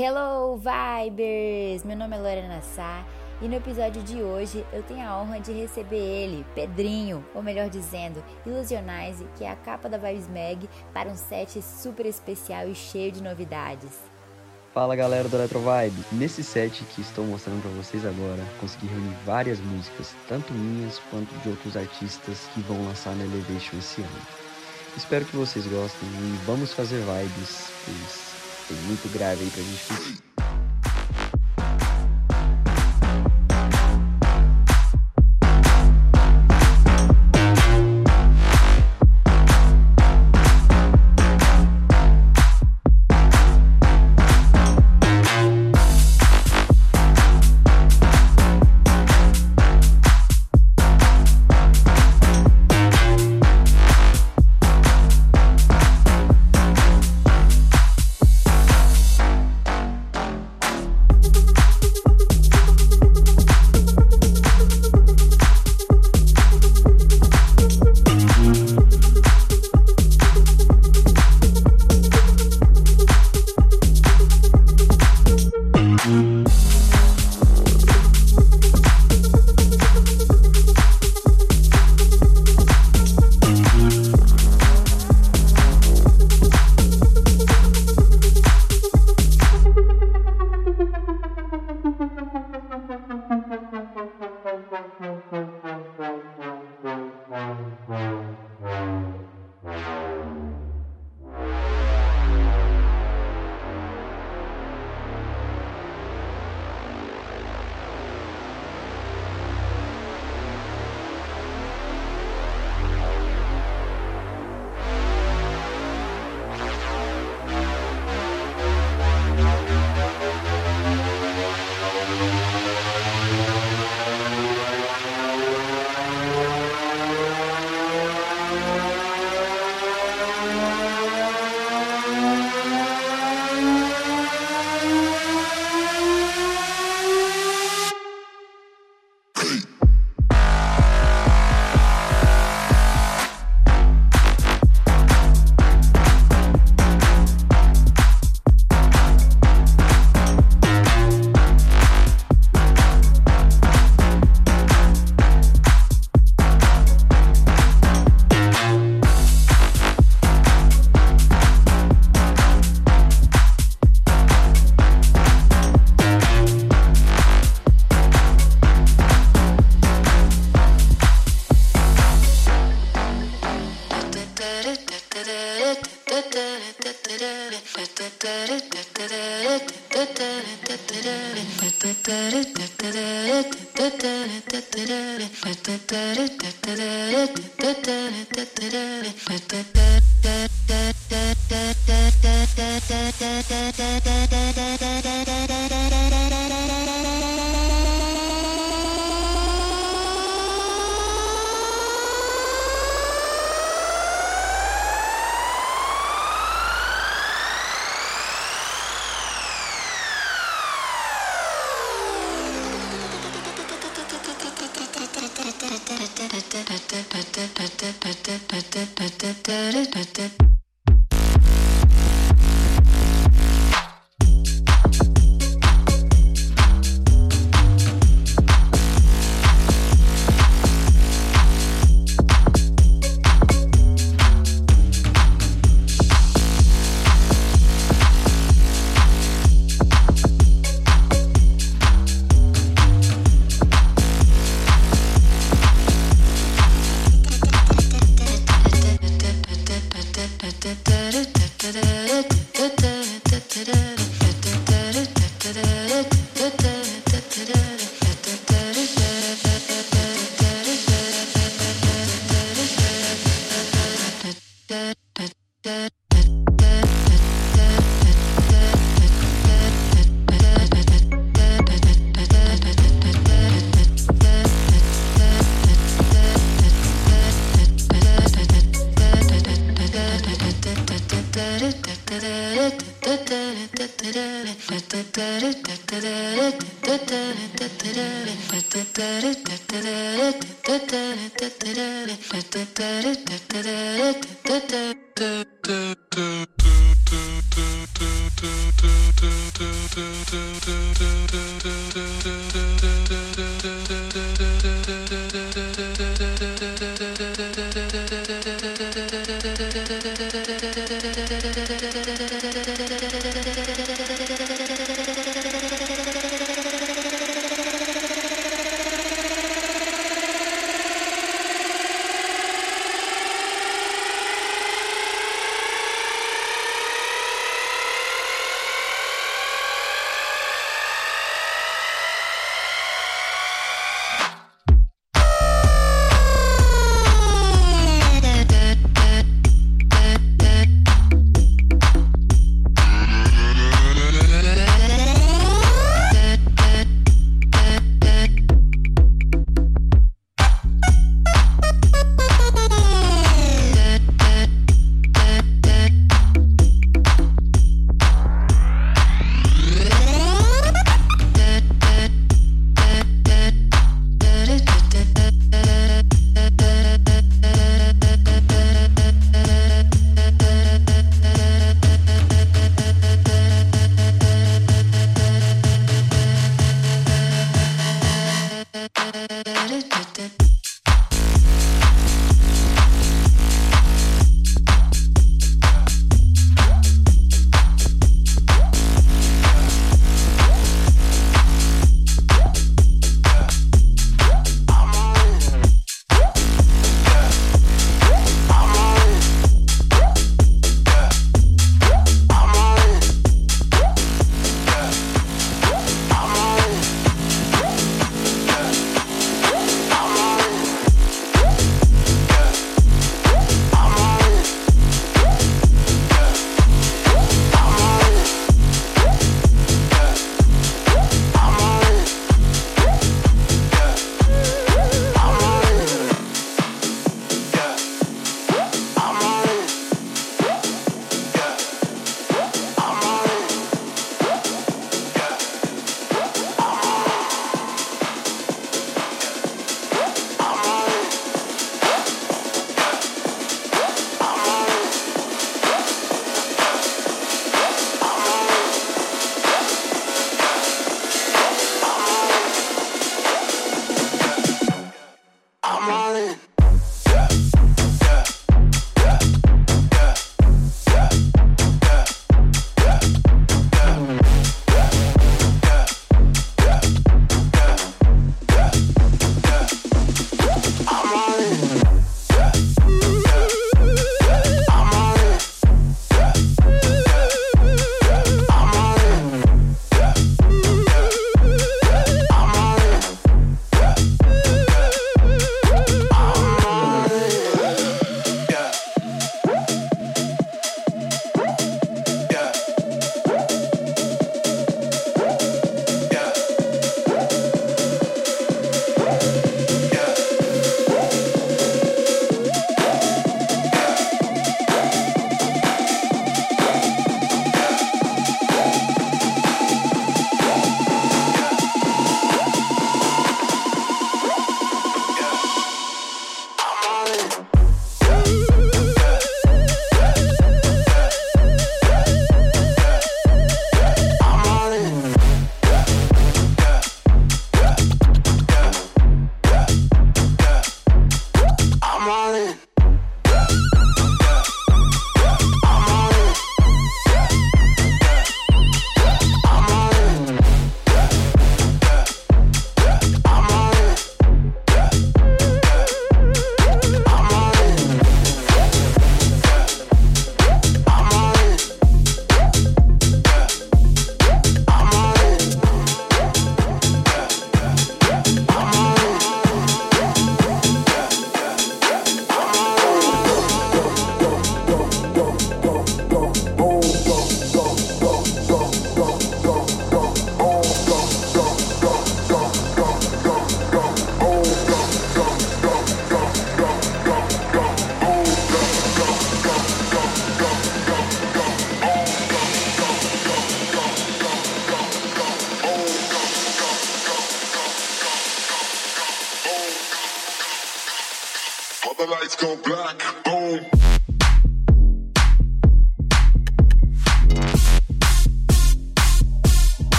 Hello, Vibers! Meu nome é Lorena Sá e no episódio de hoje eu tenho a honra de receber ele, Pedrinho, ou melhor dizendo, Ilusionize, que é a capa da Vibes Mag para um set super especial e cheio de novidades. Fala galera do Electro Vibe! Nesse set que estou mostrando para vocês agora, consegui reunir várias músicas, tanto minhas quanto de outros artistas que vão lançar na Elevation esse ano. Espero que vocês gostem e vamos fazer vibes, pois tem muito grave aí pra gente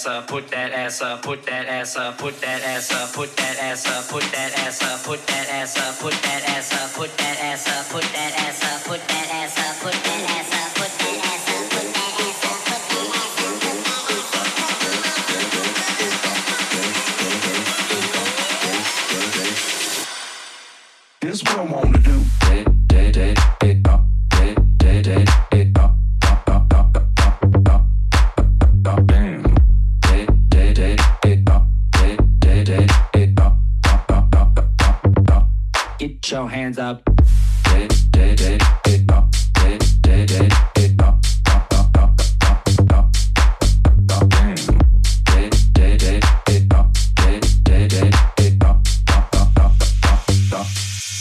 ass up, put that ass up, put that ass up, put that ass up, put that ass up, put that ass up, put that ass up, put that ass up, put that ass up, put that ass up, put that ass up, put that ass up, put that ass up, put that ass up, put that Here's what I wanna do. stop.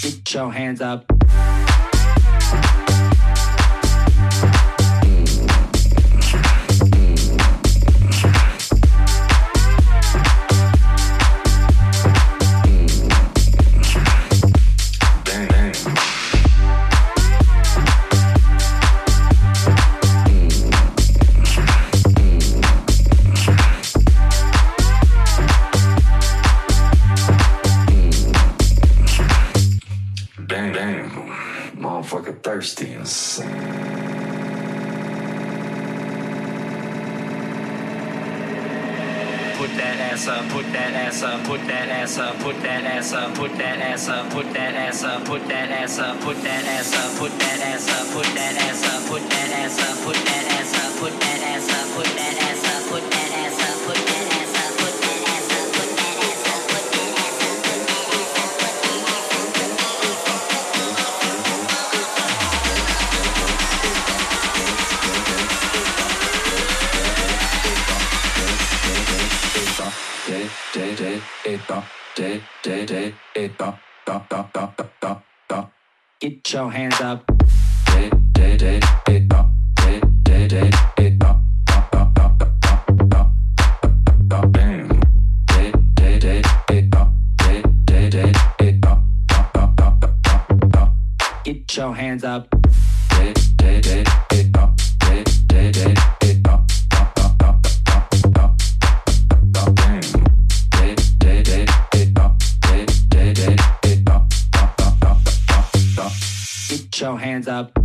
Get hands up. Bang, bang. Motherfucker thirsty Put that ass up, put that ass up, put that ass up, put that ass up, put that ass up, put that ass up, put that ass up, put that ass up, put that ass up, put that ass up, put that ass up, put that ass up, put that ass up, put that ass up, put that Get your hands up. Get your hands up. Your hands up.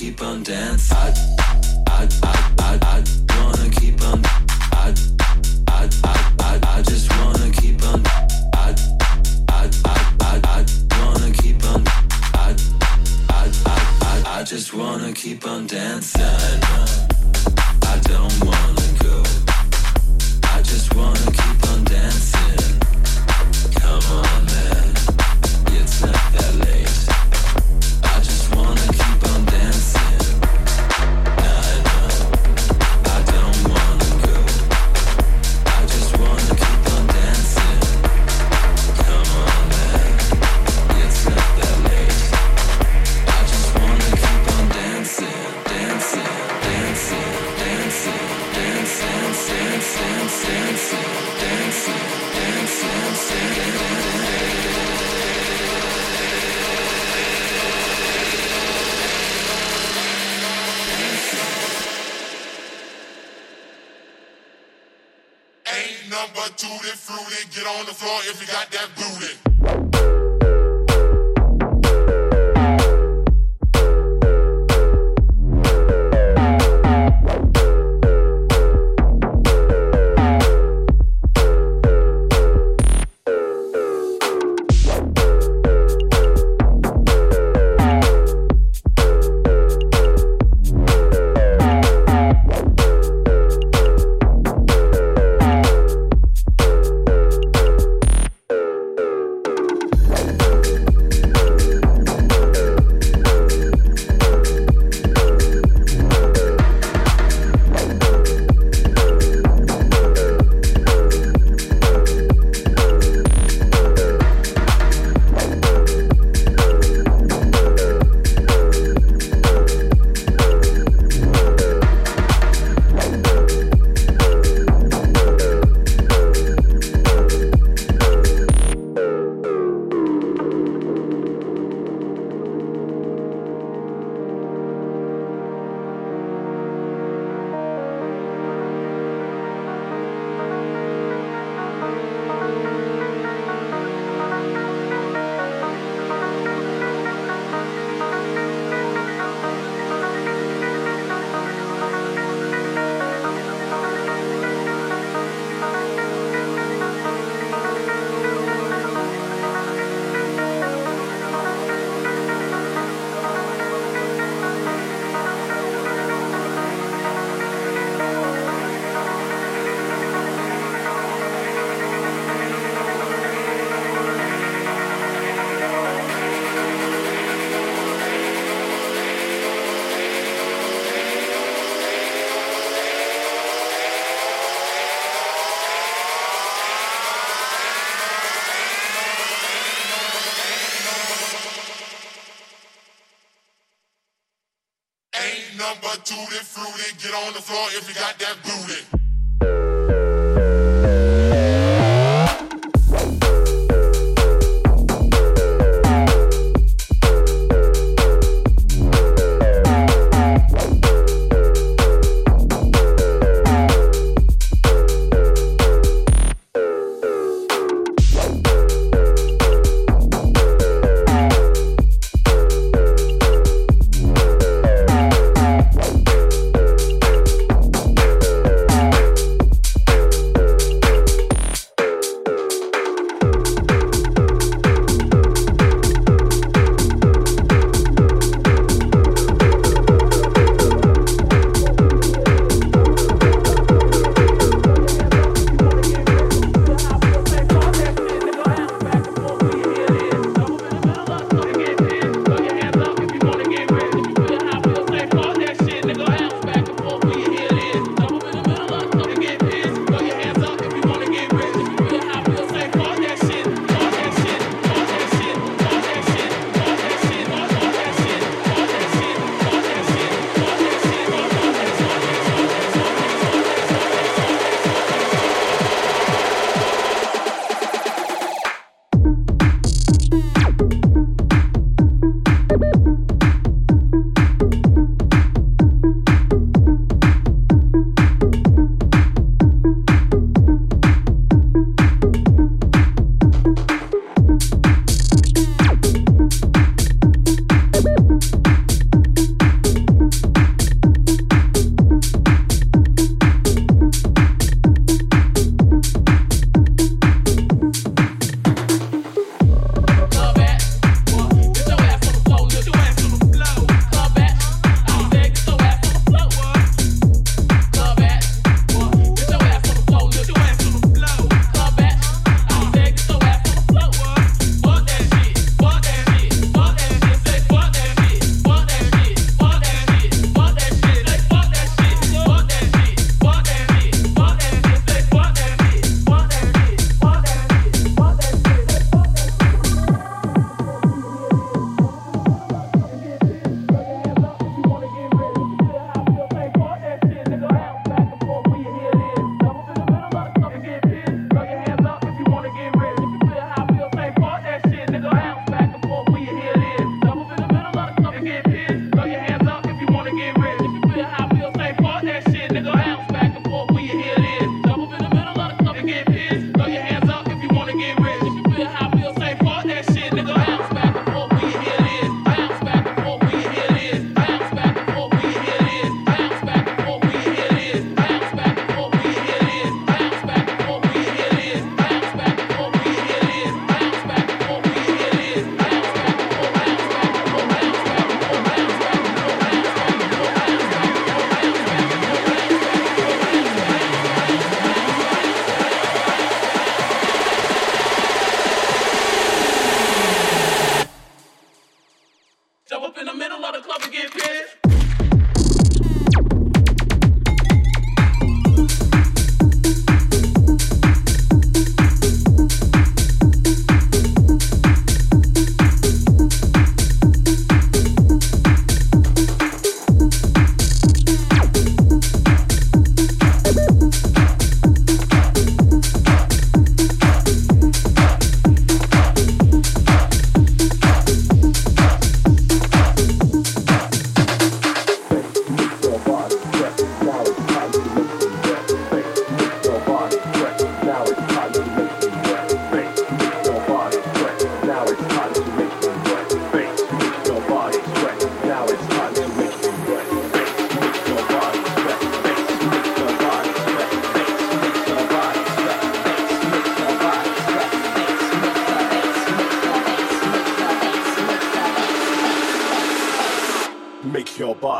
Keep on dancing.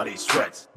Make your body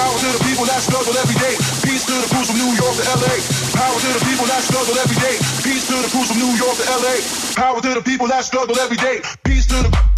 Power to the people that struggle every day. Peace to the crews from New York to LA. Power to the people that struggle every day. Peace to the crews from New York to LA. Power to the people that struggle every day. Peace to the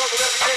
struggle every day.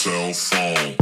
Cell phone.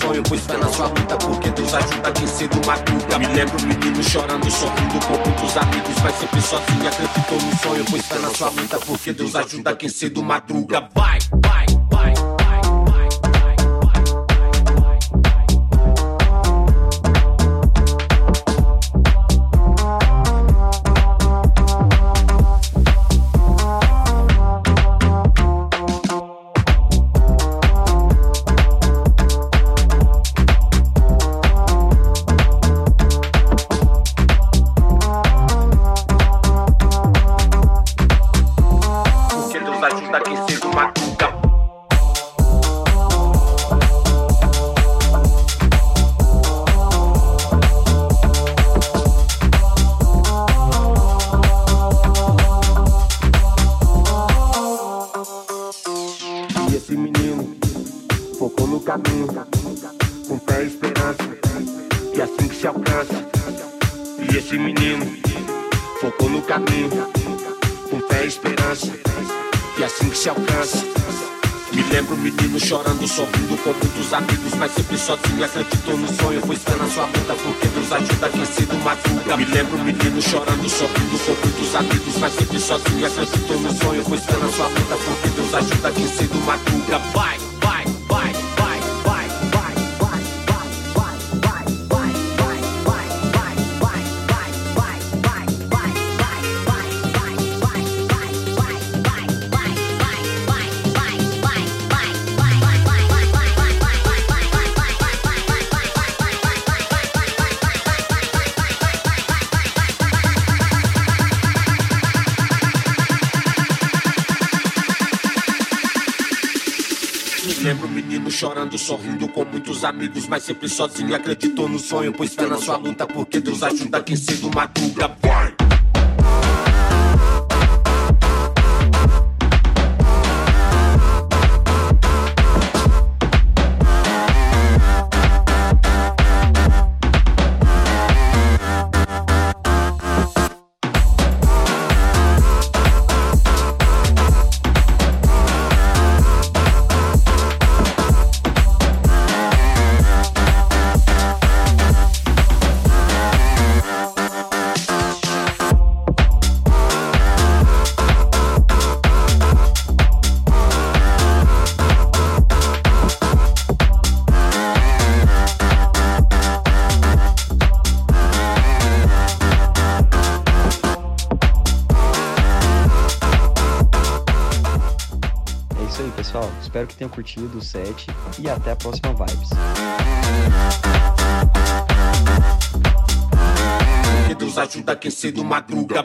sonho, pois fé na sua luta, porque Deus ajuda quem cedo madruga. Me lembro menino chorando, sorrindo, com muitos amigos, mas sempre sozinho. Acreditou no sonho, pois fé na sua luta, porque Deus ajuda quem cedo madruga. Vai! sorrindo com muitos amigos, mas sempre sozinho. Acreditou no sonho, pois fé na sua luta, porque Deus ajuda quem cedo madruga. que tenham curtido o set e até a próxima Vibes. Deus ajuda madruga